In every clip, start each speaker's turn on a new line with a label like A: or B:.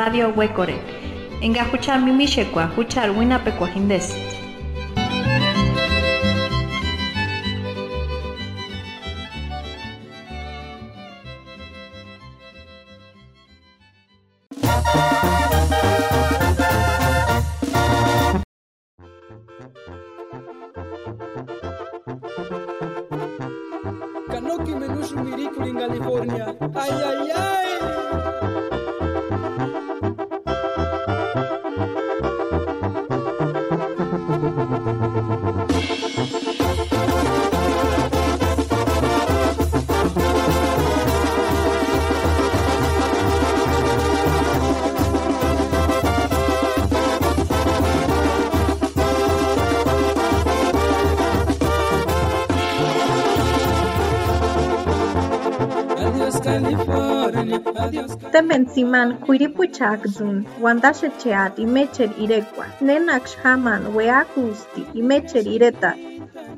A: Radio Huecore. Enga huchar mimishekwa, huchar winapekwa
B: Adiós California, adiós.
C: Temen siman kuiripuchakzun, wandashecheat imecher irekwa, nenaksh haman weakusti imecher ireta,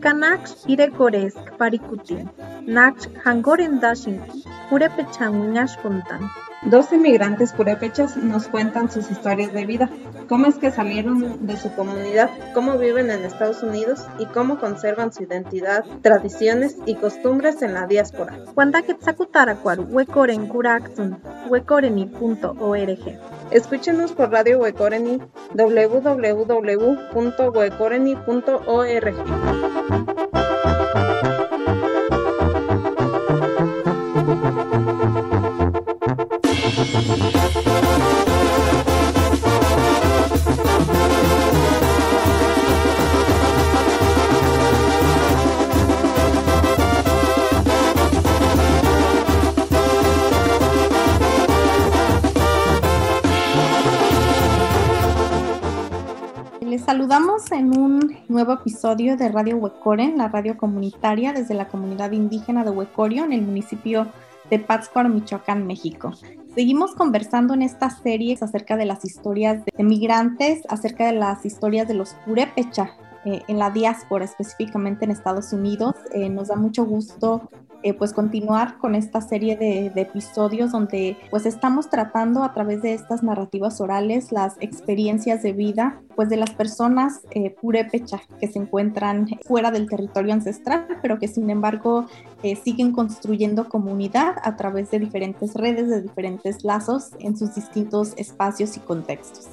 C: kanaksh irekoresk parikutin, naksh hangorendashinki, purepechan winashpuntan.
D: Dos inmigrantes purépechas nos cuentan sus historias de vida, cómo es que salieron de su comunidad, cómo viven en Estados Unidos y cómo conservan su identidad, tradiciones y costumbres en la diáspora. Escúchenos por Radio Huecoreni www.huecoreni.org.
C: saludamos en un nuevo episodio de Radio Huecoren, la radio comunitaria desde la comunidad indígena de Huecorio en el municipio de Pátzcuaro, Michoacán, México. Seguimos conversando en esta serie acerca de las historias de migrantes, acerca de las historias de los purépecha eh, en la diáspora, específicamente en Estados Unidos. Eh, nos da mucho gusto eh, pues continuar con esta serie de, episodios donde pues estamos tratando a través de estas narrativas orales las experiencias de vida pues de las personas eh, purépecha que se encuentran fuera del territorio ancestral pero que sin embargo eh, siguen construyendo comunidad a través de diferentes redes, de diferentes lazos en sus distintos espacios y contextos.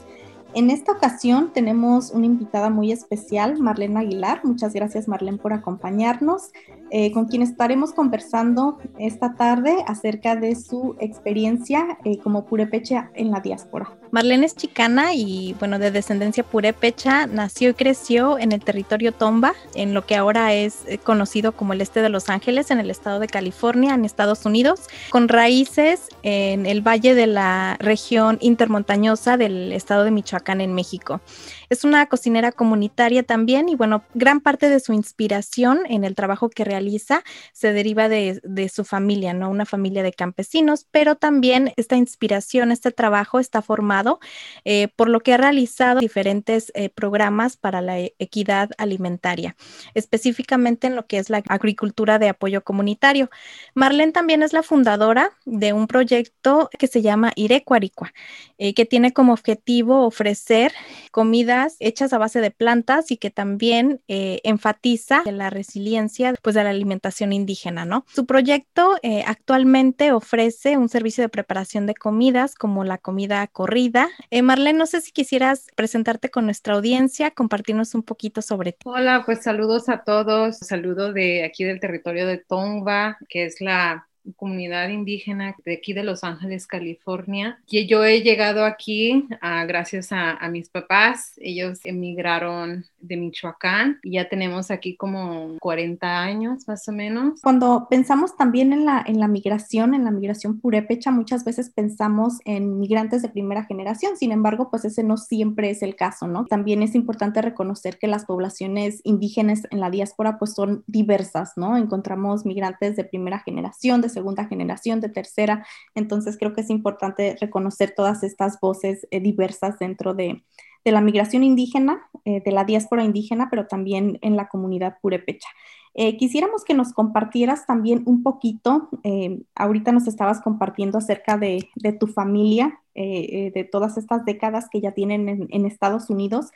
C: En esta ocasión tenemos una invitada muy especial, Marlene Aguilar. Muchas gracias Marlene por acompañarnos, eh, con quien estaremos conversando esta tarde acerca de su experiencia eh, como purépecha en la diáspora.
A: Marlene es chicana y bueno, de descendencia purépecha, nació y creció en el territorio Tomba, en lo que ahora es conocido como el este de Los Ángeles, en el estado de California, en Estados Unidos, con raíces en el valle de la región intermontañosa del estado de Michoacán en México. Es una cocinera comunitaria también y bueno, gran parte de su inspiración en el trabajo que realiza se deriva de, su familia, ¿no? Una familia de campesinos, pero también esta inspiración, este trabajo está formado eh, por lo que ha realizado diferentes eh, programas para la equidad alimentaria, específicamente en lo que es la agricultura de apoyo comunitario. Marlene también es la fundadora de un proyecto que se llama Irecuaricua, eh, que tiene como objetivo ofrecer comida hechas a base de plantas y que también eh, enfatiza la resiliencia pues, de la alimentación indígena, ¿no? Su proyecto eh, actualmente ofrece un servicio de preparación de comidas como la comida corrida. Eh, Marlene, no sé si quisieras presentarte con nuestra audiencia, compartirnos un poquito sobre ti.
D: Hola, pues saludos a todos. Saludo de aquí del territorio de Tongva, que es la comunidad indígena de aquí de Los Ángeles, California. Y yo he llegado aquí uh, gracias a, a, mis papás. Ellos emigraron de Michoacán y ya tenemos aquí como 40 años más o menos.
C: Cuando pensamos también en la, en la migración, en la migración purépecha, muchas veces pensamos en migrantes de primera generación. Sin embargo, pues ese no siempre es el caso, ¿no? También es importante reconocer que las poblaciones indígenas en la diáspora pues son diversas, ¿no? Encontramos migrantes de primera generación, de segunda generación, de tercera. Entonces creo que es importante reconocer todas estas voces eh, diversas dentro de, de, la migración indígena, eh, de la diáspora indígena, pero también en la comunidad purépecha. Eh, quisiéramos que nos compartieras también un poquito, eh, ahorita nos estabas compartiendo acerca de, tu familia, de todas estas décadas que ya tienen en, Estados Unidos,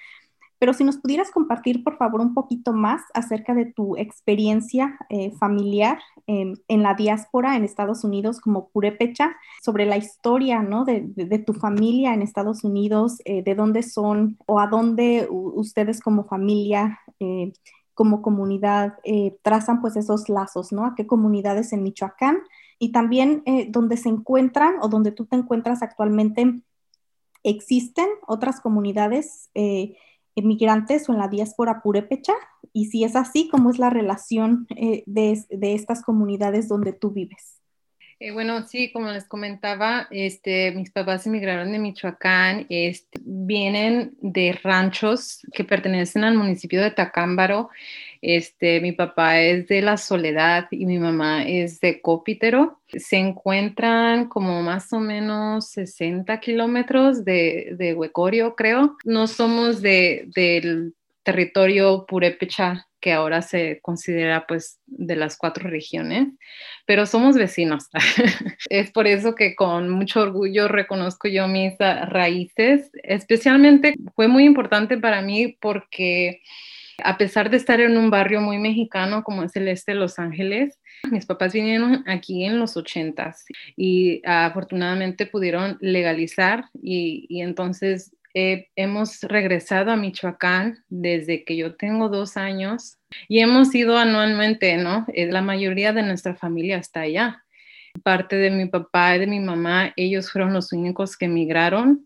C: pero si nos pudieras compartir, por favor, un poquito más acerca de tu experiencia familiar en la diáspora en Estados Unidos como purépecha, sobre la historia ¿no? de, tu familia en Estados Unidos, de dónde son o a dónde ustedes como familia como comunidad eh, trazan pues esos lazos, ¿no? A qué comunidades en Michoacán y también eh, donde se encuentran o donde tú te encuentras actualmente, existen otras comunidades eh, emigrantes o en la diáspora purépecha y si es así, ¿cómo es la relación de, de estas comunidades donde tú vives?
D: Eh, bueno, sí, como les comentaba, este, mis papás emigraron de Michoacán, este, vienen de ranchos que pertenecen al municipio de Tacámbaro. Este, mi papá es de La Soledad y mi mamá es de Cópitero. Se encuentran como más o menos 60 kilómetros de, de Huecorio, creo. No somos de, del territorio purépecha que ahora se considera pues de las cuatro regiones, pero somos vecinos. es por eso que con mucho orgullo reconozco yo mis raíces. Especialmente fue muy importante para mí porque a pesar de estar en un barrio muy mexicano como es el este de Los Ángeles, mis papás vinieron aquí en los ochentas y afortunadamente pudieron legalizar y, y entonces hemos regresado a Michoacán desde que yo tengo dos años y hemos ido anualmente, ¿no? Eh, la mayoría de nuestra familia está allá. Parte de mi papá y de mi mamá, ellos fueron los únicos que emigraron.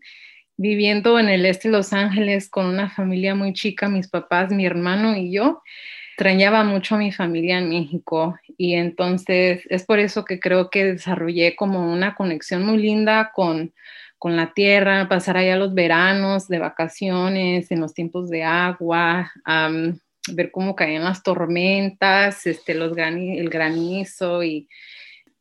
D: Viviendo en el este de Los Ángeles con una familia muy chica, mis papás, mi hermano y yo, extrañaba mucho a mi familia en México y entonces es por eso que creo que desarrollé como una conexión muy linda con, con la tierra, pasar allá los veranos de vacaciones, en los tiempos de agua, ver cómo caían las tormentas, este, el granizo y,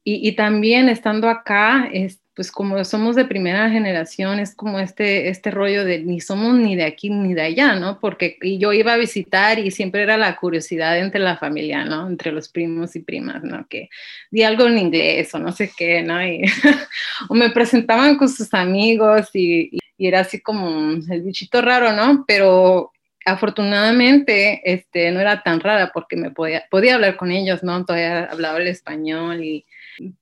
D: y, también estando acá, es, pues como somos de primera generación, es como este, este rollo de ni somos ni de aquí ni de allá, ¿no? Porque yo iba a visitar y siempre era la curiosidad entre la familia, ¿no? Entre los primos y primas, ¿no? Que di algo en inglés o no sé qué, ¿no? Y, o me presentaban con sus amigos y, y, era así como el bichito raro, ¿no? Pero afortunadamente este, no era tan rara porque me podía, podía hablar con ellos, ¿no? Todavía hablaba el español y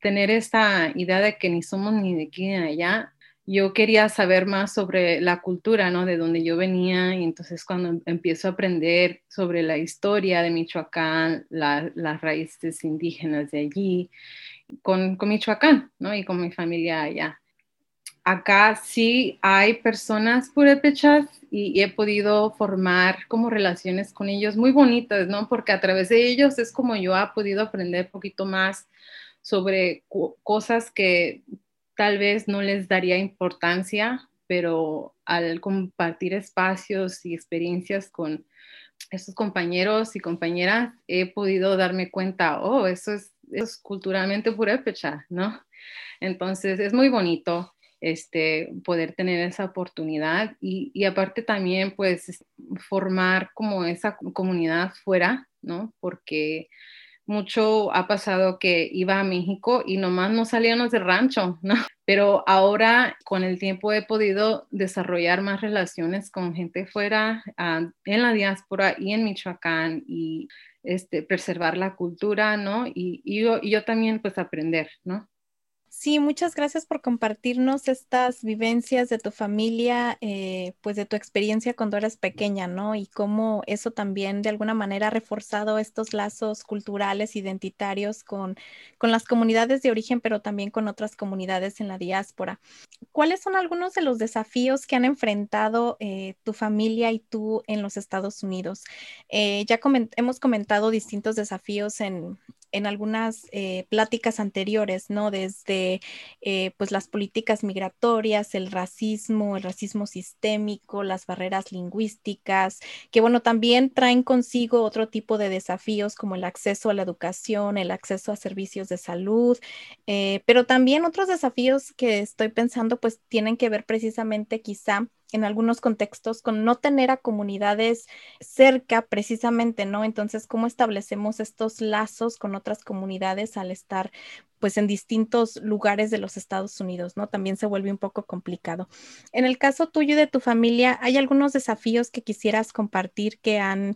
D: tener esta idea de que ni somos ni de aquí ni de allá. Yo quería saber más sobre la cultura, ¿no? De donde yo venía y entonces cuando empiezo a aprender sobre la historia de Michoacán, las raíces indígenas de allí, con, con Michoacán, ¿no? Y con mi familia allá acá sí hay personas purépechas y, he podido formar como relaciones con ellos muy bonitas, ¿no? Porque a través de ellos es como yo he podido aprender un poquito más sobre cosas que tal vez no les daría importancia, pero al compartir espacios y experiencias con esos compañeros y compañeras, he podido darme cuenta, oh, eso es, eso es culturalmente ¿no? Entonces es muy bonito este, poder tener esa oportunidad y, aparte también pues formar como esa comunidad fuera, ¿no? Porque mucho ha pasado que iba a México y nomás no salíamos del rancho, ¿no? Pero ahora con el tiempo he podido desarrollar más relaciones con gente fuera, ah, en la diáspora y en Michoacán y este, preservar la cultura, ¿no? Y, yo, y yo también pues aprender, ¿no?
A: Sí, muchas gracias por compartirnos estas vivencias de tu familia, eh, pues de tu experiencia cuando eras pequeña, ¿no? Y cómo eso también de alguna manera ha reforzado estos lazos culturales, identitarios con, con las comunidades de origen, pero también con otras comunidades en la diáspora. ¿Cuáles son algunos de los desafíos que han enfrentado eh, tu familia y tú en los Estados Unidos? Eh, ya hemos comentado distintos desafíos en, en algunas eh, pláticas anteriores, ¿no? Desde eh, pues las políticas migratorias, el racismo, el racismo sistémico, las barreras lingüísticas, que bueno, también traen consigo otro tipo de desafíos como el acceso a la educación, el acceso a servicios de salud, eh, pero también otros desafíos que estoy pensando pues tienen que ver precisamente quizá en algunos contextos con no tener a comunidades cerca precisamente, ¿no? Entonces, ¿cómo establecemos estos lazos con otras comunidades al estar pues en distintos lugares de los Estados Unidos, ¿no? También se vuelve un poco complicado. En el caso tuyo y de tu familia, ¿hay algunos desafíos que quisieras compartir que han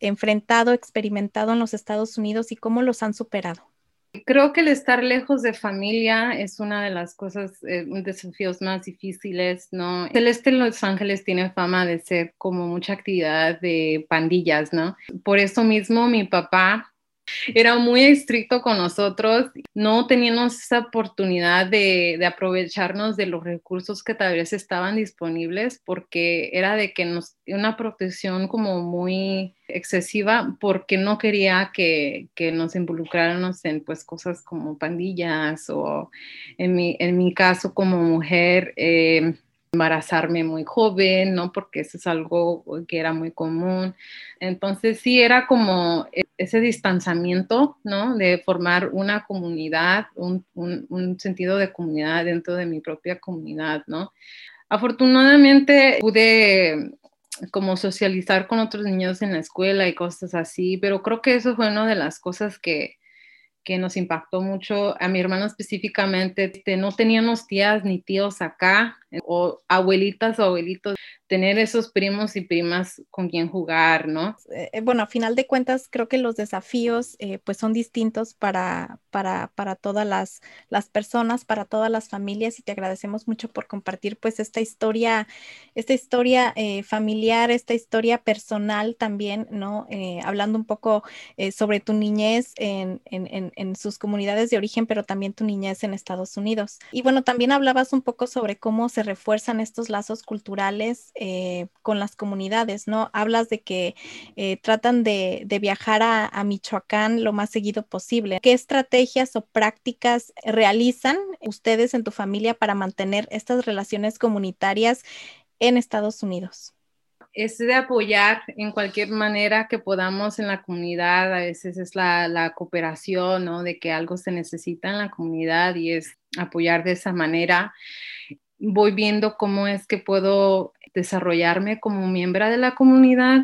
A: enfrentado, experimentado en los Estados Unidos y cómo los han superado?
D: Creo que el estar lejos de familia es una de las cosas, eh, desafíos más difíciles, ¿no? Celeste en Los Ángeles tiene fama de ser como mucha actividad de pandillas, ¿no? Por eso mismo mi papá era muy estricto con nosotros, no teníamos esa oportunidad de, aprovecharnos de los recursos que tal vez estaban disponibles porque era de que nos, una protección como muy excesiva porque no quería que, nos involucráramos en pues cosas como pandillas o en mi, en mi caso como mujer. Eh, embarazarme muy joven, ¿no? Porque eso es algo que era muy común. Entonces sí era como e, ese distanciamiento, ¿no? De formar una comunidad, un, un, sentido de comunidad dentro de mi propia comunidad, ¿no? Afortunadamente pude como socializar con otros niños en la escuela y cosas así, pero creo que eso fue una de las cosas que, que nos impactó mucho. A mi hermano específicamente, este, no teníamos tías ni tíos acá, o abuelitas o abuelitos, tener esos primos y primas con quien jugar, ¿no?
A: Eh, eh, bueno, a final de cuentas, creo que los desafíos eh, pues son distintos para, para, para todas las, las, personas, para todas las familias y te agradecemos mucho por compartir pues esta historia, esta historia familiar, esta historia personal también, ¿no? hablando un poco sobre tu niñez en, en, en sus comunidades de origen, pero también tu niñez en Estados Unidos. Y bueno, también hablabas un poco sobre cómo se refuerzan estos lazos culturales eh, con las comunidades, ¿no? Hablas de que eh, tratan de, viajar a, Michoacán lo más seguido posible. ¿Qué estrategias o prácticas realizan ustedes en tu familia para mantener estas relaciones comunitarias en Estados Unidos?
D: es de apoyar en cualquier manera que podamos en la comunidad. A veces es la, la, cooperación, ¿no? De que algo se necesita en la comunidad y es apoyar de esa manera. Voy viendo cómo es que puedo desarrollarme como miembro de la comunidad.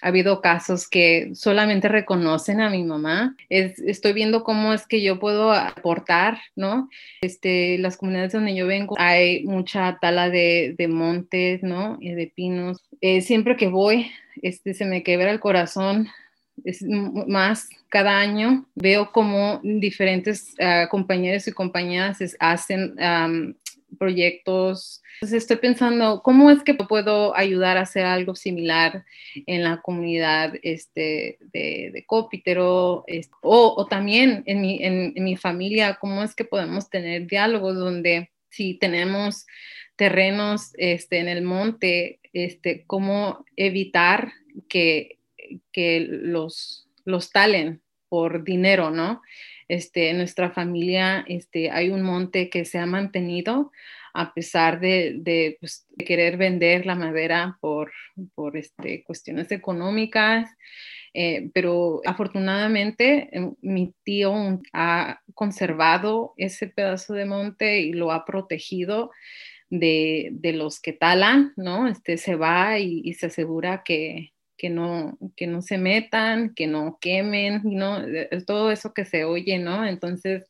D: Ha habido casos que solamente reconocen a mi mamá. estoy viendo cómo es que yo puedo aportar, ¿no? Este, las comunidades donde yo vengo hay mucha tala de, de montes, ¿no? Y de pinos. Eh, siempre que voy, este, se me quebra el corazón es más cada año veo como diferentes uh, compañeros y compañeras hacen proyectos. Entonces estoy pensando, ¿cómo es que puedo ayudar a hacer algo similar en la comunidad este, de, de Cópitero? o, también en mi, en, mi familia, ¿cómo es que podemos tener diálogos donde si tenemos terrenos este, en el monte, este, cómo evitar que, que los, los talen por dinero, ¿no? Este, en nuestra familia este, hay un monte que se ha mantenido a pesar de, pues, querer vender la madera por, este, cuestiones económicas. Eh, pero afortunadamente eh, mi tío ha conservado ese pedazo de monte y lo ha protegido de, los que talan, ¿no? Este, se va y se asegura que, que no, que no se metan, que no quemen, ¿no? todo eso que se oye, ¿no? Entonces,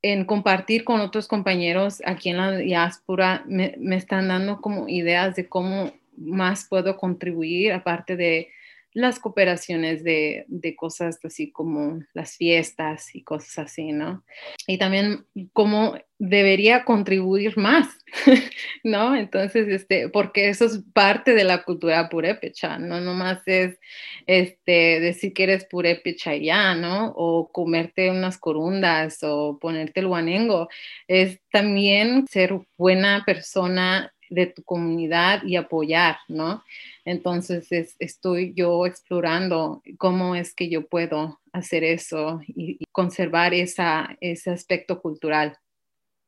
D: en compartir con otros compañeros aquí en la diáspora, me, me están dando como ideas de cómo más puedo contribuir, aparte de las cooperaciones de, de, cosas así como las fiestas y cosas así, ¿no? Y también cómo debería contribuir más, ¿no? Entonces, este, porque eso es parte de la cultura purépecha, no nomás es este, decir que eres purépecha ya, ¿no? O comerte unas corundas o ponerte el guanengo, es también ser buena persona de tu comunidad y apoyar, ¿no? Entonces estoy yo explorando cómo es que yo puedo hacer eso y, conservar esa, ese aspecto cultural.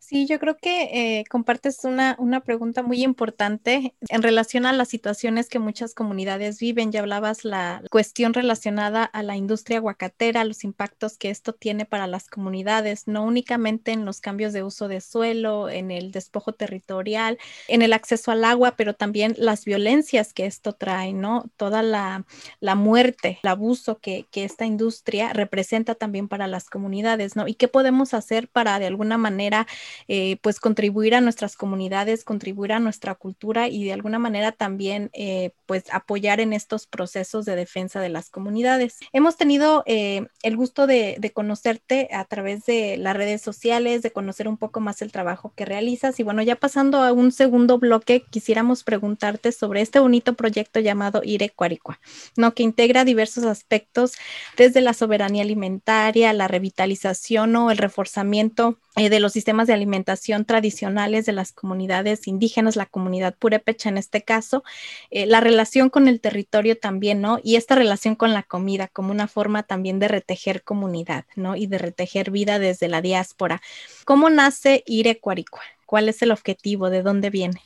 A: Sí, yo creo que eh, compartes una, una pregunta muy importante en relación a las situaciones que muchas comunidades viven. Ya hablabas la cuestión relacionada a la industria aguacatera, los impactos que esto tiene para las comunidades, no únicamente en los cambios de uso de suelo, en el despojo territorial, en el acceso al agua, pero también las violencias que esto trae, ¿no? Toda la, la muerte, el abuso que, que esta industria representa también para las comunidades, ¿no? Y qué podemos hacer para de alguna manera eh, pues contribuir a nuestras comunidades, contribuir a nuestra cultura y de alguna manera también eh, pues apoyar en estos procesos de defensa de las comunidades. Hemos tenido eh, el gusto de, conocerte a través de las redes sociales, de conocer un poco más el trabajo que realizas y bueno, ya pasando a un segundo bloque, quisiéramos preguntarte sobre este bonito proyecto llamado Ire Cuaricua, ¿no? que integra diversos aspectos desde la soberanía alimentaria, la revitalización o el reforzamiento de los sistemas de alimentación tradicionales de las comunidades indígenas, la comunidad purépecha en este caso, eh, la relación con el territorio también, ¿no? Y esta relación con la comida como una forma también de retejer comunidad, ¿no? Y de retejer vida desde la diáspora. ¿Cómo nace Ire Cuaricua? ¿Cuál es el objetivo? ¿De dónde viene?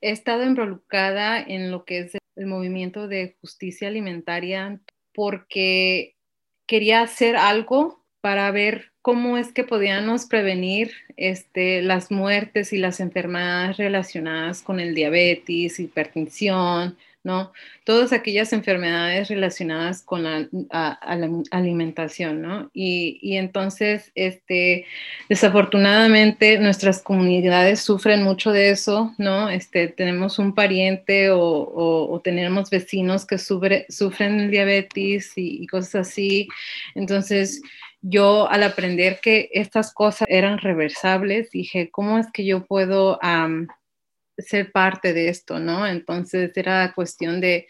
D: He estado involucrada en lo que es el movimiento de justicia alimentaria porque quería hacer algo para ver cómo es que podíamos prevenir este, las muertes y las enfermedades relacionadas con el diabetes, hipertensión, ¿no? Todas aquellas enfermedades relacionadas con la, alimentación, ¿no? Y, entonces, este, desafortunadamente, nuestras comunidades sufren mucho de eso, ¿no? Este, tenemos un pariente o, tenemos vecinos que sufren diabetes y, y cosas así. Entonces, yo al aprender que estas cosas eran reversables, dije, ¿cómo es que yo puedo ser parte de esto, no? Entonces era cuestión de,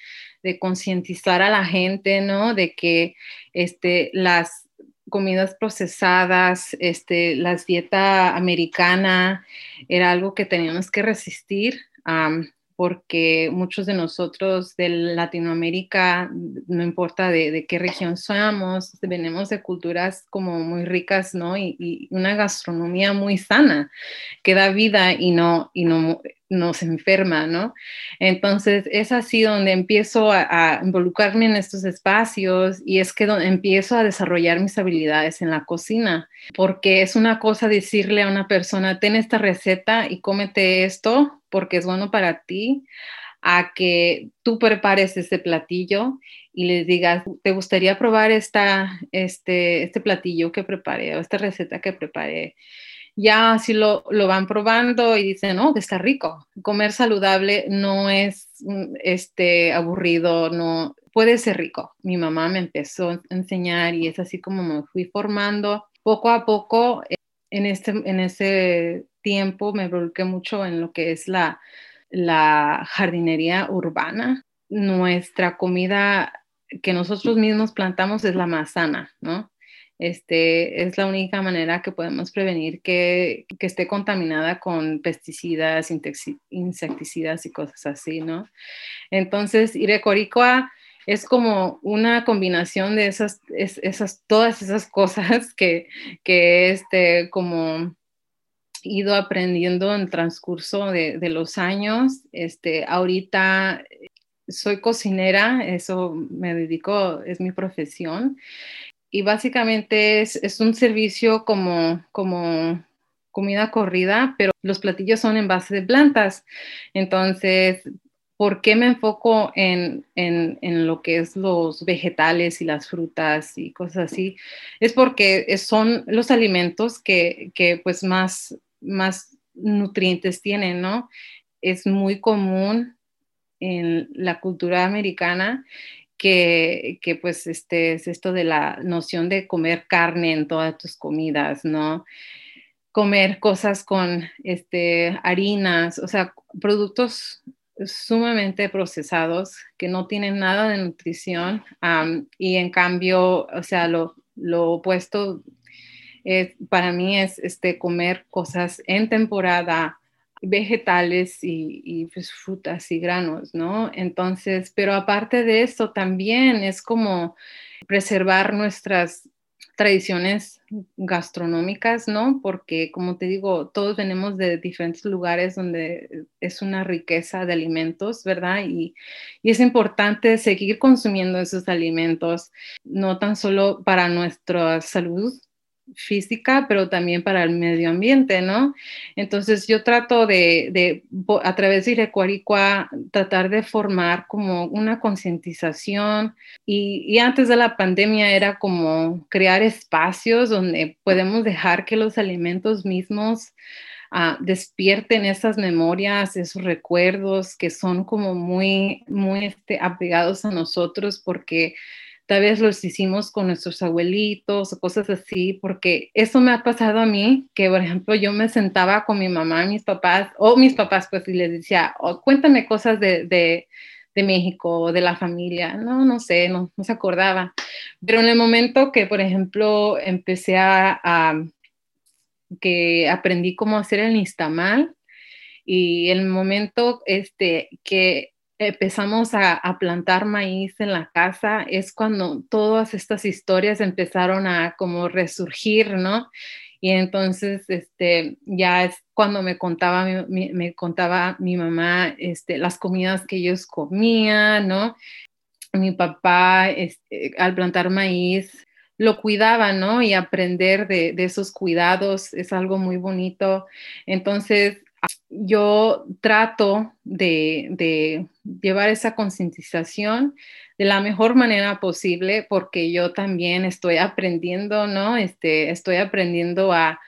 D: concientizar a la gente, ¿no? De que este, las comidas procesadas, este, la dieta americana era algo que teníamos que resistir porque muchos de nosotros de Latinoamérica, no importa de, qué región somos, venimos de culturas como muy ricas, ¿no? Y, una gastronomía muy sana que da vida y no, y no, no se enferma, ¿no? Entonces es así donde empiezo a, involucrarme en estos espacios y es que donde empiezo a desarrollar mis habilidades en la cocina, porque es una cosa decirle a una persona, ten esta receta y cómete esto, porque es bueno para ti, a que tú prepares este platillo y les digas, ¿te gustaría probar esta, este, este platillo que preparé o esta receta que preparé? Ya si lo, lo van probando y dicen, oh, que está rico. Comer saludable no es mm, este, aburrido, no puede ser rico. Mi mamá me empezó a enseñar y es así como me fui formando poco a poco en este, en ese tiempo me volqué mucho en lo que es la, la jardinería urbana. Nuestra comida que nosotros mismos plantamos es la más sana, ¿no? Este, es la única manera que podemos prevenir que, que esté contaminada con pesticidas, insecticidas y cosas así, ¿no? Entonces, Irecoricoa es como una combinación de esas, esas todas esas cosas que, que este, como ido aprendiendo en transcurso de, de, los años. Este, ahorita soy cocinera, eso me dedico, es mi profesión. Y básicamente es, es un servicio como, como comida corrida, pero los platillos son en base de plantas. Entonces, ¿por qué me enfoco en, lo que es los vegetales y las frutas y cosas así? Es porque son los alimentos que, pues más, más nutrientes tienen, ¿no? Es muy común en la cultura americana que, pues este es esto de la noción de comer carne en todas tus comidas, ¿no? Comer cosas con este, harinas, o sea, productos sumamente procesados que no tienen nada de nutrición y en cambio, o sea, lo, lo opuesto para mí es este, comer cosas en temporada, vegetales y, pues, frutas y granos, ¿no? Entonces, pero aparte de eso también es como preservar nuestras tradiciones gastronómicas, ¿no? Porque, como te digo, todos venimos de diferentes lugares donde es una riqueza de alimentos, ¿verdad? Y, y, es importante seguir consumiendo esos alimentos, no tan solo para nuestra salud, física, pero también para el medio ambiente, ¿no? Entonces yo trato de, a través de Irecuaricua, tratar de formar como una concientización y, antes de la pandemia era como crear espacios donde podemos dejar que los alimentos mismos ah, despierten esas memorias, esos recuerdos que son como muy, muy este, apegados a nosotros porque tal vez los hicimos con nuestros abuelitos o cosas así, porque eso me ha pasado a mí, que por ejemplo yo me sentaba con mi mamá, mis papás, o mis papás, pues, y les decía, oh, cuéntame cosas de, de, de México, de la familia, no, no sé, no, no se acordaba. Pero en el momento que, por ejemplo, empecé a, a que aprendí cómo hacer el nistamal, y el momento este, que empezamos a, plantar maíz en la casa, es cuando todas estas historias empezaron a como resurgir, ¿no? Y entonces, este, ya es cuando me contaba mi, me contaba mi mamá, este, las comidas que ellos comían, ¿no? Mi papá, este, al plantar maíz, lo cuidaba, ¿no? Y aprender de, de esos cuidados es algo muy bonito. Entonces, yo trato de, llevar esa concientización de la mejor manera posible porque yo también estoy aprendiendo, ¿no? Este, estoy aprendiendo a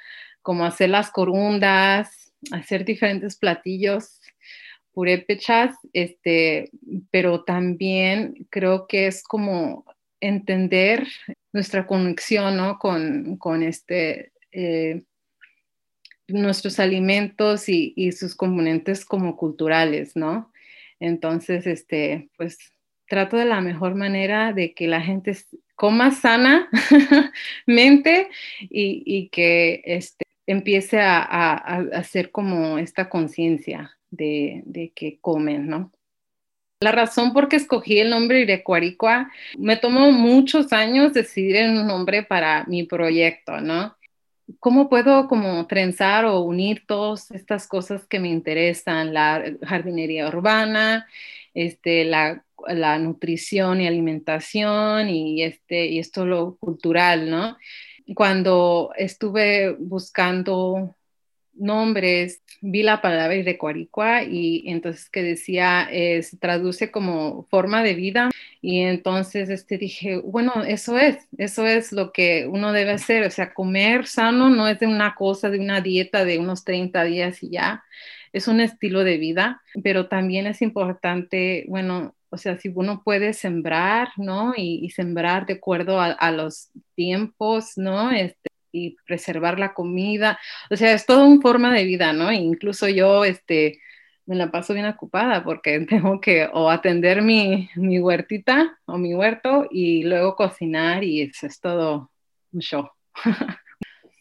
D: cómo hacer las corundas, hacer diferentes platillos purépechas, este, pero también creo que es como entender nuestra conexión, ¿no? Con, con este... Eh, nuestros alimentos y, sus componentes como culturales, ¿no? Entonces, este, pues trato de la mejor manera de que la gente coma sana mente y, que este, empiece a, hacer como esta conciencia de, de, que comen, ¿no? La razón por qué escogí el nombre Irecuaricua, me tomó muchos años decidir un nombre para mi proyecto, ¿no? ¿Cómo puedo como trenzar o unir todas estas cosas que me interesan? La jardinería urbana, este, la, la nutrición y alimentación y, este, y esto lo cultural, ¿no? Cuando estuve buscando nombres, vi la palabra Irecuaricua y entonces que decía, eh, se traduce como forma de vida y entonces este, dije, bueno, eso es, eso es lo que uno debe hacer, o sea, comer sano no es de una cosa, de una dieta de unos 30 días y ya, es un estilo de vida, pero también es importante, bueno, o sea, si uno puede sembrar, ¿no? Y, sembrar de acuerdo a, a, los tiempos, ¿no? Este, y preservar la comida. O sea, es todo una forma de vida, ¿no? incluso yo, este, me la paso bien ocupada porque tengo que o atender mi, mi huertita o mi huerto y luego cocinar y eso es todo un show.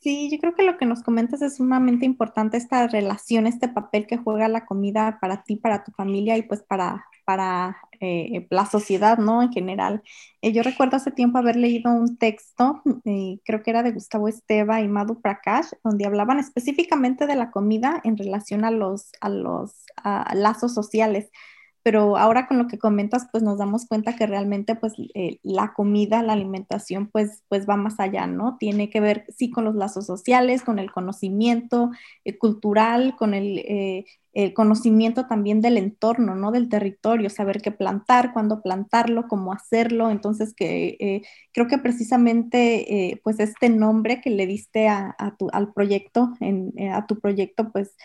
C: Sí, yo creo que lo que nos comentas es sumamente importante esta relación, este papel que juega la comida para ti, para tu familia y pues para, para eh, la sociedad, ¿no? En general. Eh, yo recuerdo hace tiempo haber leído un texto, eh, creo que era de Gustavo Esteva y Madhu Prakash, donde hablaban específicamente de la comida en relación a los, a los lazos sociales pero ahora con lo que comentas, pues nos damos cuenta que realmente pues eh, la comida, la alimentación, pues, pues va más allá, ¿no? Tiene que ver, sí, con los lazos sociales, con el conocimiento eh, cultural, con el, eh, el, conocimiento también del entorno, ¿no? Del territorio, saber qué plantar, cuándo plantarlo, cómo hacerlo. Entonces, que creo que precisamente, pues este nombre que le diste a, tu, al proyecto, en, a tu proyecto, pues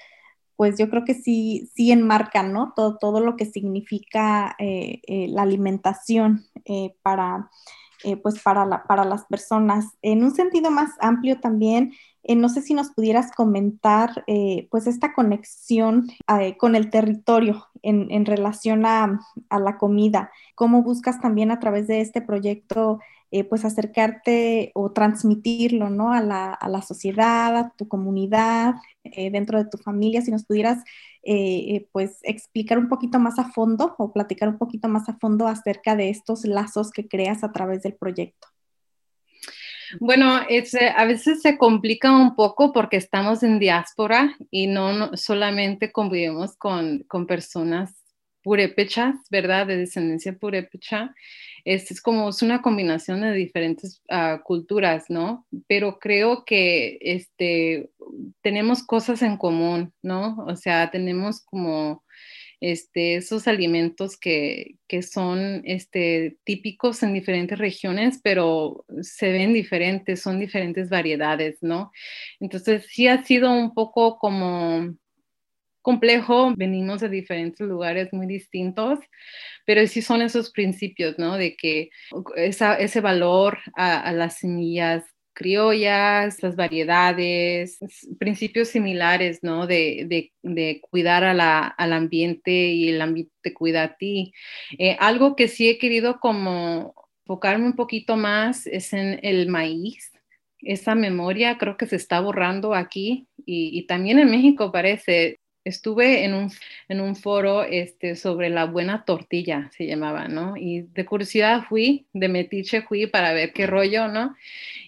C: pues yo creo que sí, sí enmarcan, ¿no? Todo, todo lo que significa eh, eh, la alimentación eh, para, pues para, para las personas. En un sentido más amplio también, no sé si nos pudieras comentar, pues esta conexión con el territorio en, relación a, la comida, cómo buscas también a través de este proyecto eh, pues acercarte o transmitirlo, ¿no? A la, a la sociedad, a tu comunidad, eh, dentro de tu familia, si nos pudieras, eh, pues, explicar un poquito más a fondo o platicar un poquito más a fondo acerca de estos lazos que creas a través del proyecto.
D: Bueno, es, a veces se complica un poco porque estamos en diáspora y no, solamente convivimos con, con personas purépechas, ¿verdad? De descendencia purépecha. Es, es como es una combinación de diferentes uh, culturas, ¿no? Pero creo que este, tenemos cosas en común, ¿no? O sea, tenemos como este, esos alimentos que, que son este, típicos en diferentes regiones, pero se ven diferentes, son diferentes variedades, ¿no? Entonces sí ha sido un poco como complejo, venimos de diferentes lugares muy distintos, pero sí son esos principios, ¿no? De que ese valor a, a las semillas criollas, las variedades, principios similares, ¿no? De, cuidar al ambiente y el ambiente te cuida a ti. Eh, algo que sí he querido como enfocarme un poquito más es en el maíz. Esa memoria creo que se está borrando aquí y también en México parece estuve en un, en un foro este, sobre la buena tortilla, se llamaba, ¿no? Y de curiosidad fui, de metiche fui para ver qué rollo, ¿no?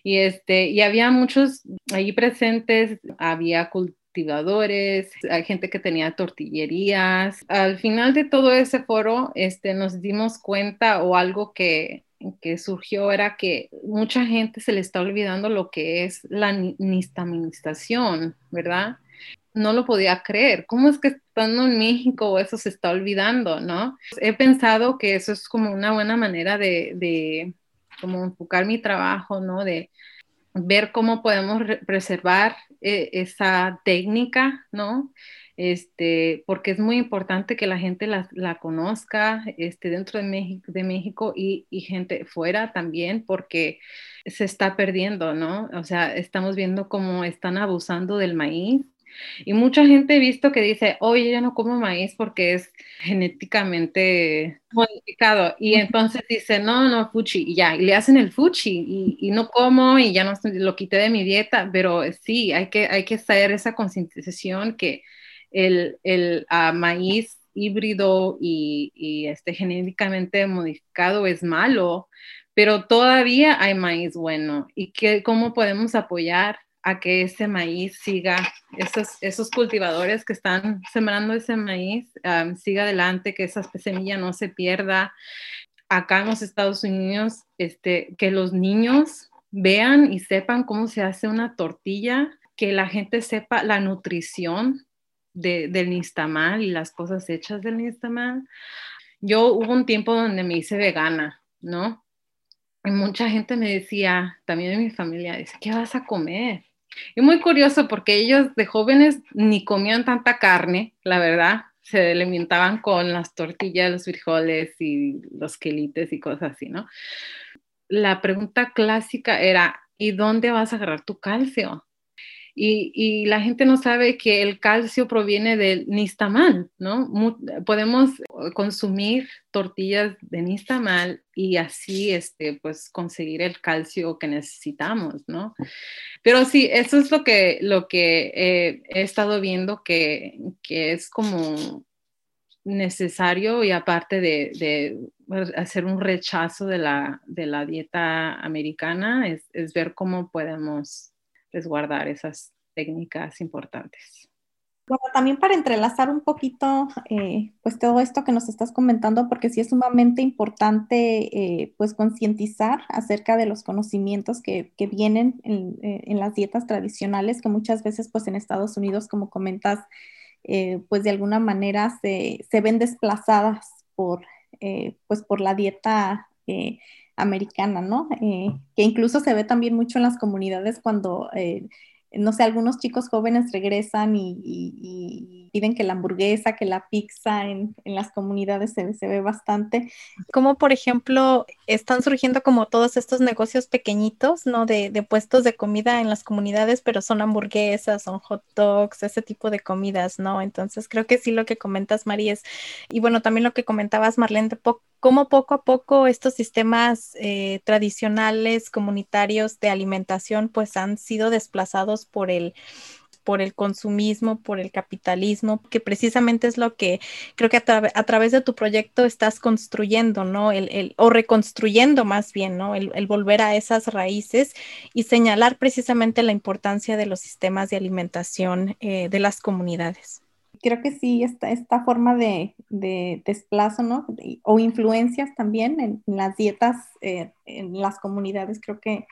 D: Y, este, y había muchos ahí presentes, había cultivadores, hay gente que tenía tortillerías. Al final de todo ese foro, este, nos dimos cuenta o algo que, que surgió era que mucha gente se le está olvidando lo que es la nistaminización, ¿verdad? No lo podía creer. ¿Cómo es que estando en México eso se está olvidando, no? He pensado que eso es como una buena manera de, de como enfocar mi trabajo, ¿no? De ver cómo podemos preservar eh, esa técnica, ¿no? Este, porque es muy importante que la gente la, la conozca este, dentro de México, de México y, y, gente fuera también, porque se está perdiendo, ¿no? O sea, estamos viendo cómo están abusando del maíz y mucha gente he visto que dice, oye, yo no como maíz porque es genéticamente modificado. Y entonces dice, no, no, fuchi, y ya, y le hacen el fuchi, y, y, no como, y ya no lo quité de mi dieta, pero sí, hay que, hay que hacer esa concientización que el, el uh, maíz híbrido y, y, este genéticamente modificado es malo, pero todavía hay maíz bueno y que cómo podemos apoyar a que ese maíz siga, esos, esos cultivadores que están sembrando ese maíz, um, siga adelante, que esa semilla no se pierda. Acá en los Estados Unidos, este, que los niños vean y sepan cómo se hace una tortilla, que la gente sepa la nutrición de, del nistamal y las cosas hechas del nistamal. Yo hubo un tiempo donde me hice vegana, ¿no? Y mucha gente me decía, también de mi familia, dice, ¿qué vas a comer? Y muy curioso porque ellos de jóvenes ni comían tanta carne, la verdad, se alimentaban con las tortillas, los frijoles y los quelites y cosas así, ¿no? La pregunta clásica era, ¿y dónde vas a agarrar tu calcio? Y, la gente no sabe que el calcio proviene del nistamal, ¿no? podemos consumir tortillas de nistamal y así, este, pues, conseguir el calcio que necesitamos, ¿no? Pero sí, eso es lo que, lo que he estado viendo que, que, es como necesario y aparte de, de, hacer un rechazo de la, de la dieta americana, es, es ver cómo podemos resguardar esas técnicas importantes.
C: Bueno, también para entrelazar un poquito, eh, pues todo esto que nos estás comentando, porque sí es sumamente importante, eh, pues concientizar acerca de los conocimientos que, que vienen en, eh, en, las dietas tradicionales, que muchas veces, pues en Estados Unidos, como comentas, eh, pues de alguna manera se, se ven desplazadas por, pues por la dieta americana, ¿no? que incluso se ve también mucho en las comunidades cuando no sé, algunos chicos jóvenes regresan y, piden que la hamburguesa, que la pizza en, las comunidades se, ve bastante.
A: Como por ejemplo, están surgiendo como todos estos negocios pequeñitos, ¿no? De, puestos de comida en las comunidades, pero son hamburguesas, son hot dogs, ese tipo de comidas, ¿no? Entonces creo que sí lo que comentas, María, es, y bueno, también lo que comentabas, Marlene, de poco cómo poco a poco estos sistemas eh, tradicionales comunitarios de alimentación pues han sido desplazados por el por el consumismo, por el capitalismo, que precisamente es lo que creo que a, través de tu proyecto estás construyendo, ¿no? El, o reconstruyendo más bien, ¿no? El, volver a esas raíces y señalar precisamente la importancia de los sistemas de alimentación eh, de las comunidades.
C: Creo que sí, esta, esta forma de, desplazo, ¿no? o influencias también en, las dietas eh, en las comunidades, creo que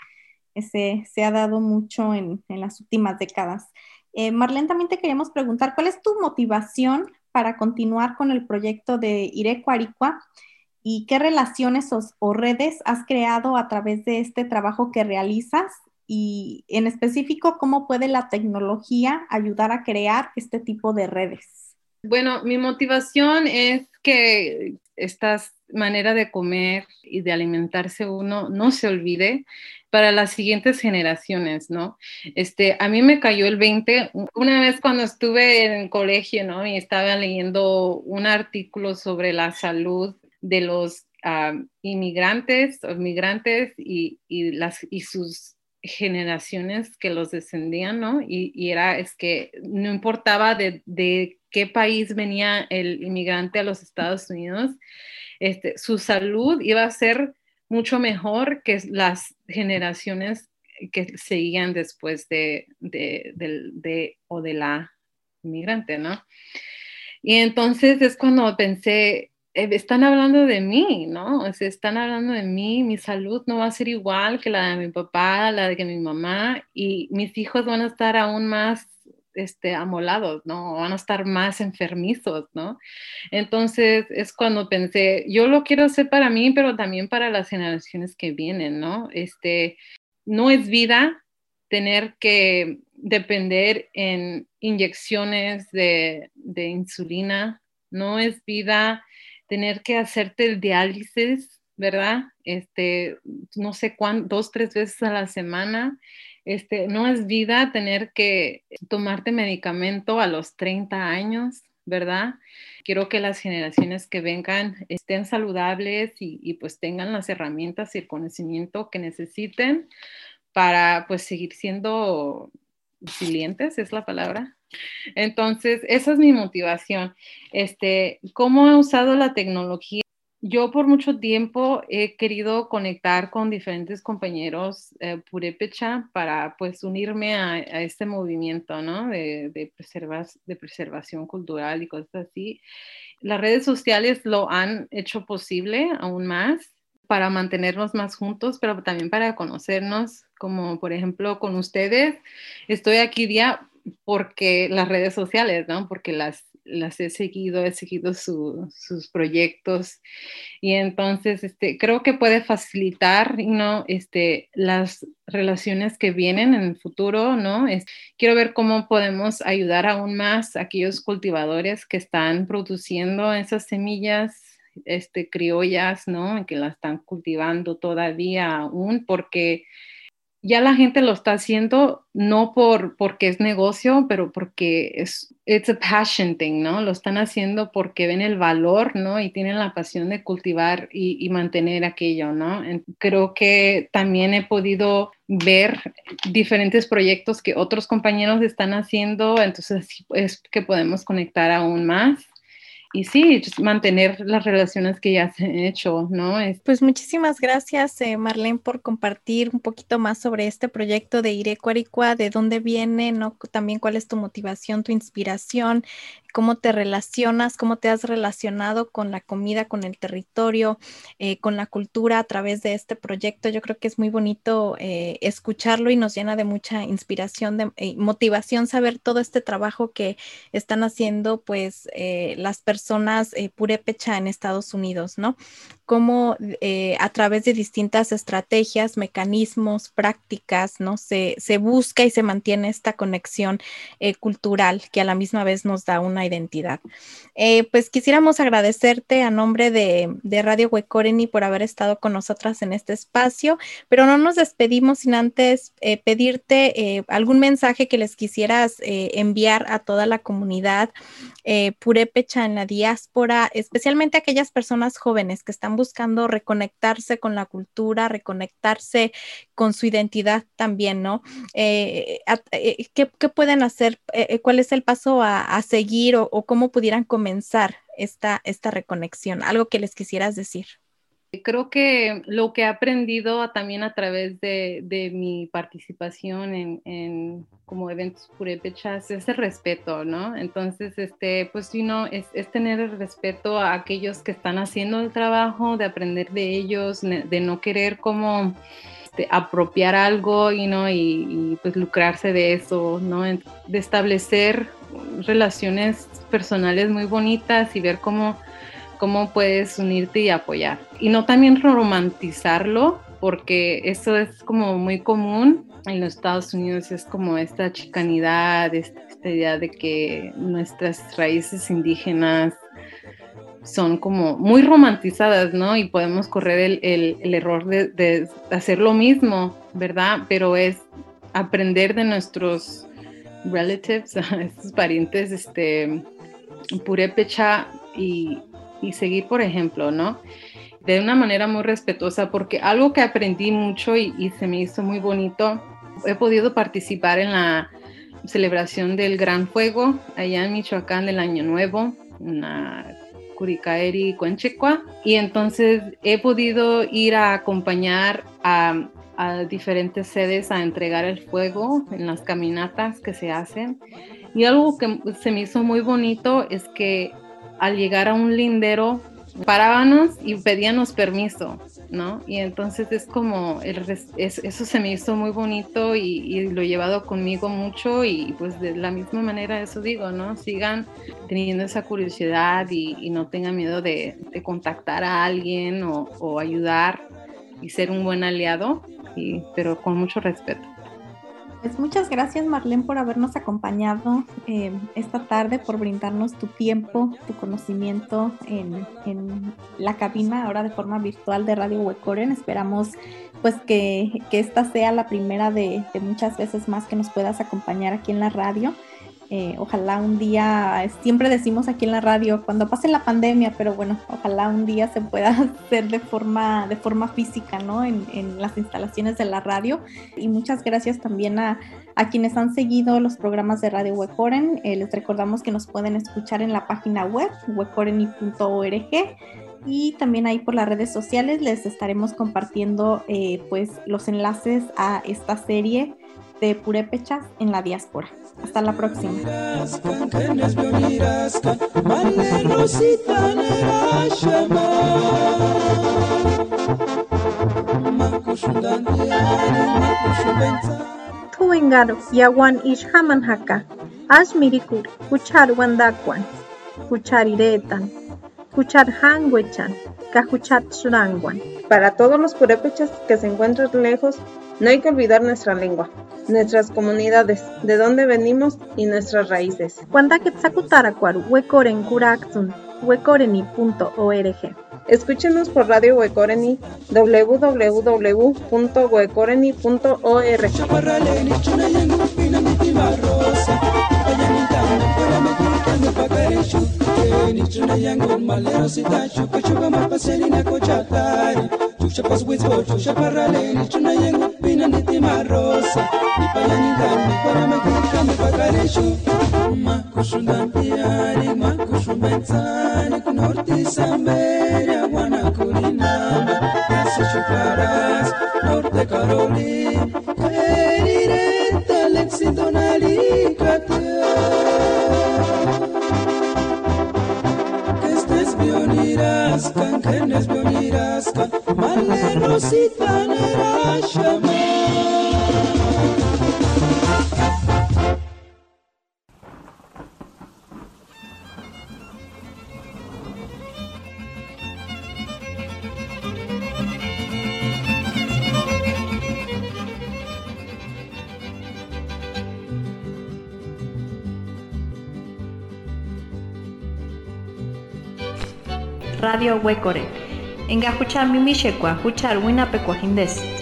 C: se, se ha dado mucho en, en las últimas décadas. Eh, Marlene, también te queríamos preguntar, ¿cuál es tu motivación para continuar con el proyecto de Irecuaricua y qué relaciones o, redes has creado a través de este trabajo que realizas y en específico cómo puede la tecnología ayudar a crear este tipo de redes?
D: Bueno, mi motivación es que esta manera de comer y de alimentarse uno no se olvide para las siguientes generaciones, ¿no? Este, a mí me cayó el 20, una vez cuando estuve en el colegio, ¿no? Y estaba leyendo un artículo sobre la salud de los ah, inmigrantes migrantes y, las, y sus generaciones que los descendían, ¿no? Y, era, es que no importaba de, de, qué país venía el inmigrante a los Estados Unidos, este, su salud iba a ser mucho mejor que las generaciones que seguían después de, de, o de la inmigrante, ¿no? Y entonces es cuando pensé, están hablando de mí, ¿no? O sea, están hablando de mí, mi salud no va a ser igual que la de mi papá, la de mi mamá, y mis hijos van a estar aún más este, amolados, ¿no? Van a estar más enfermizos, ¿no? Entonces es cuando pensé, yo lo quiero hacer para mí, pero también para las generaciones que vienen, ¿no? Este, no es vida tener que depender en inyecciones de, de insulina, no es vida tener que hacerte el diálisis, ¿verdad? Este, no sé cuánto, dos, tres veces a la semana este, no es vida tener que tomarte medicamento a los 30 años, ¿verdad? Quiero que las generaciones que vengan estén saludables y, pues tengan las herramientas y el conocimiento que necesiten para pues seguir siendo resilientes, es la palabra. Entonces, esa es mi motivación. Este, ¿cómo he usado la tecnología yo por mucho tiempo he querido conectar con diferentes compañeros eh, purépecha para pues unirme a, este movimiento, ¿no? De, de, de preservación cultural y cosas así. Las redes sociales lo han hecho posible aún más para mantenernos más juntos, pero también para conocernos, como por ejemplo con ustedes. Estoy aquí día porque las redes sociales, ¿no? Porque las las he seguido, he seguido sus proyectos y entonces este, creo que puede facilitar ¿no? este, las relaciones que vienen en el futuro, ¿no? Es, quiero ver cómo podemos ayudar aún más a aquellos cultivadores que están produciendo esas semillas este, criollas, ¿no? Que las están cultivando todavía aún, porque ya la gente lo está haciendo no por porque es negocio, pero porque es it's a passion thing, ¿no? Lo están haciendo porque ven el valor, ¿no? Y tienen la pasión de cultivar y, mantener aquello, ¿no? Creo que también he podido ver diferentes proyectos que otros compañeros están haciendo, entonces es que podemos conectar aún más y sí, mantener las relaciones que ya se han hecho, ¿no?
A: Pues muchísimas gracias, eh, Marlene, por compartir un poquito más sobre este proyecto de Irecuaricua, de dónde viene, ¿no? También cuál es tu motivación, tu inspiración, cómo te relacionas, cómo te has relacionado con la comida, con el territorio, eh, con la cultura a través de este proyecto. Yo creo que es muy bonito eh, escucharlo y nos llena de mucha inspiración, de eh, motivación saber todo este trabajo que están haciendo pues las personas purépecha en Estados Unidos, ¿no? Cómo a través de distintas estrategias, mecanismos, prácticas, ¿no? Se, se busca y se mantiene esta conexión cultural que a la misma vez nos da una identidad. Eh, pues quisiéramos agradecerte a nombre de, Radio Huecoreni por haber estado con nosotras en este espacio, pero no nos despedimos sin antes eh, pedirte eh, algún mensaje que les quisieras enviar a toda la comunidad purépecha en la diáspora, especialmente aquellas personas jóvenes que están buscando reconectarse con la cultura, reconectarse con su identidad también, ¿no? ¿qué, pueden hacer? ¿Cuál es el paso a, seguir o, cómo pudieran comenzar esta, esta reconexión? Algo que les quisieras decir.
D: Creo que lo que he aprendido también a través de, de mi participación en, en, como eventos purépechas es el respeto, ¿no? Entonces, este, pues, si no, es, es, tener el respeto a aquellos que están haciendo el trabajo, de aprender de ellos, de no querer como este, apropiar algo y, ¿no? Y, pues lucrarse de eso, ¿no? De establecer relaciones personales muy bonitas y ver cómo, cómo puedes unirte y apoyar. Y no también romantizarlo, porque eso es como muy común en los Estados Unidos, es como esta chicanidad, esta, esta idea de que nuestras raíces indígenas son como muy romantizadas, ¿no? Y podemos correr el, error de, hacer lo mismo, ¿verdad? Pero es aprender de nuestros relatives, estos parientes, este, purépecha y, y seguir, por ejemplo, ¿no? De una manera muy respetuosa, porque algo que aprendí mucho y, y se me hizo muy bonito, he podido participar en la celebración del Gran Fuego allá en Michoacán del Año Nuevo, una Curicaeri Cuenchecua. Y entonces he podido ir a acompañar a, a diferentes sedes a entregar el fuego en las caminatas que se hacen. Y algo que se me hizo muy bonito es que al llegar a un lindero parábamos y pedíamos permiso ¿no? Y entonces es como, el, eso se me hizo muy bonito y, lo he llevado conmigo mucho y pues de la misma manera eso digo, ¿no? Sigan teniendo esa curiosidad y, no tengan miedo de, contactar a alguien o, ayudar y ser un buen aliado, pero con mucho respeto.
C: Pues muchas gracias Marlene por habernos acompañado eh, esta tarde, por brindarnos tu tiempo, tu conocimiento en, la cabina, ahora de forma virtual de Radio Huecoren. Esperamos pues que, esta sea la primera de, de, muchas veces más que nos puedas acompañar aquí en la radio. Eh, ojalá un día, siempre decimos aquí en la radio, cuando pase la pandemia, pero bueno, ojalá un día se pueda hacer de forma, de forma física, ¿no? En, las instalaciones de la radio. Y muchas gracias también a, quienes han seguido los programas de Radio Wecoren. Eh, les recordamos que nos pueden escuchar en la página web, wecoreni.org y también ahí por las redes sociales les estaremos compartiendo eh, pues los enlaces a esta serie de purépechas en la diáspora. Hasta la próxima.
E: Tuengaro yawan ishaman haka, asmirikur, kuchar kajuchat surangwan. Para todos los purépechas que se encuentran lejos, no hay que olvidar nuestra lengua nuestras comunidades, de dónde venimos y nuestras raíces. huecoreni.org. Escúchenos por Radio Huecoreni www.huecoreni.org.
B: nichuna yangu malero sitashuka shuka mapaseni nako chatari tushapas winsbo tushaparale nichuna yangu pina nitimarosa nipayanindani kwaramekikami pakareshu makushundampiari makushumbenzani wana wanakuninama en esto mi rasca, malle rosita
A: nerasha, Huecore. Enga huchar mimishekwa, huchar winapecuajindes.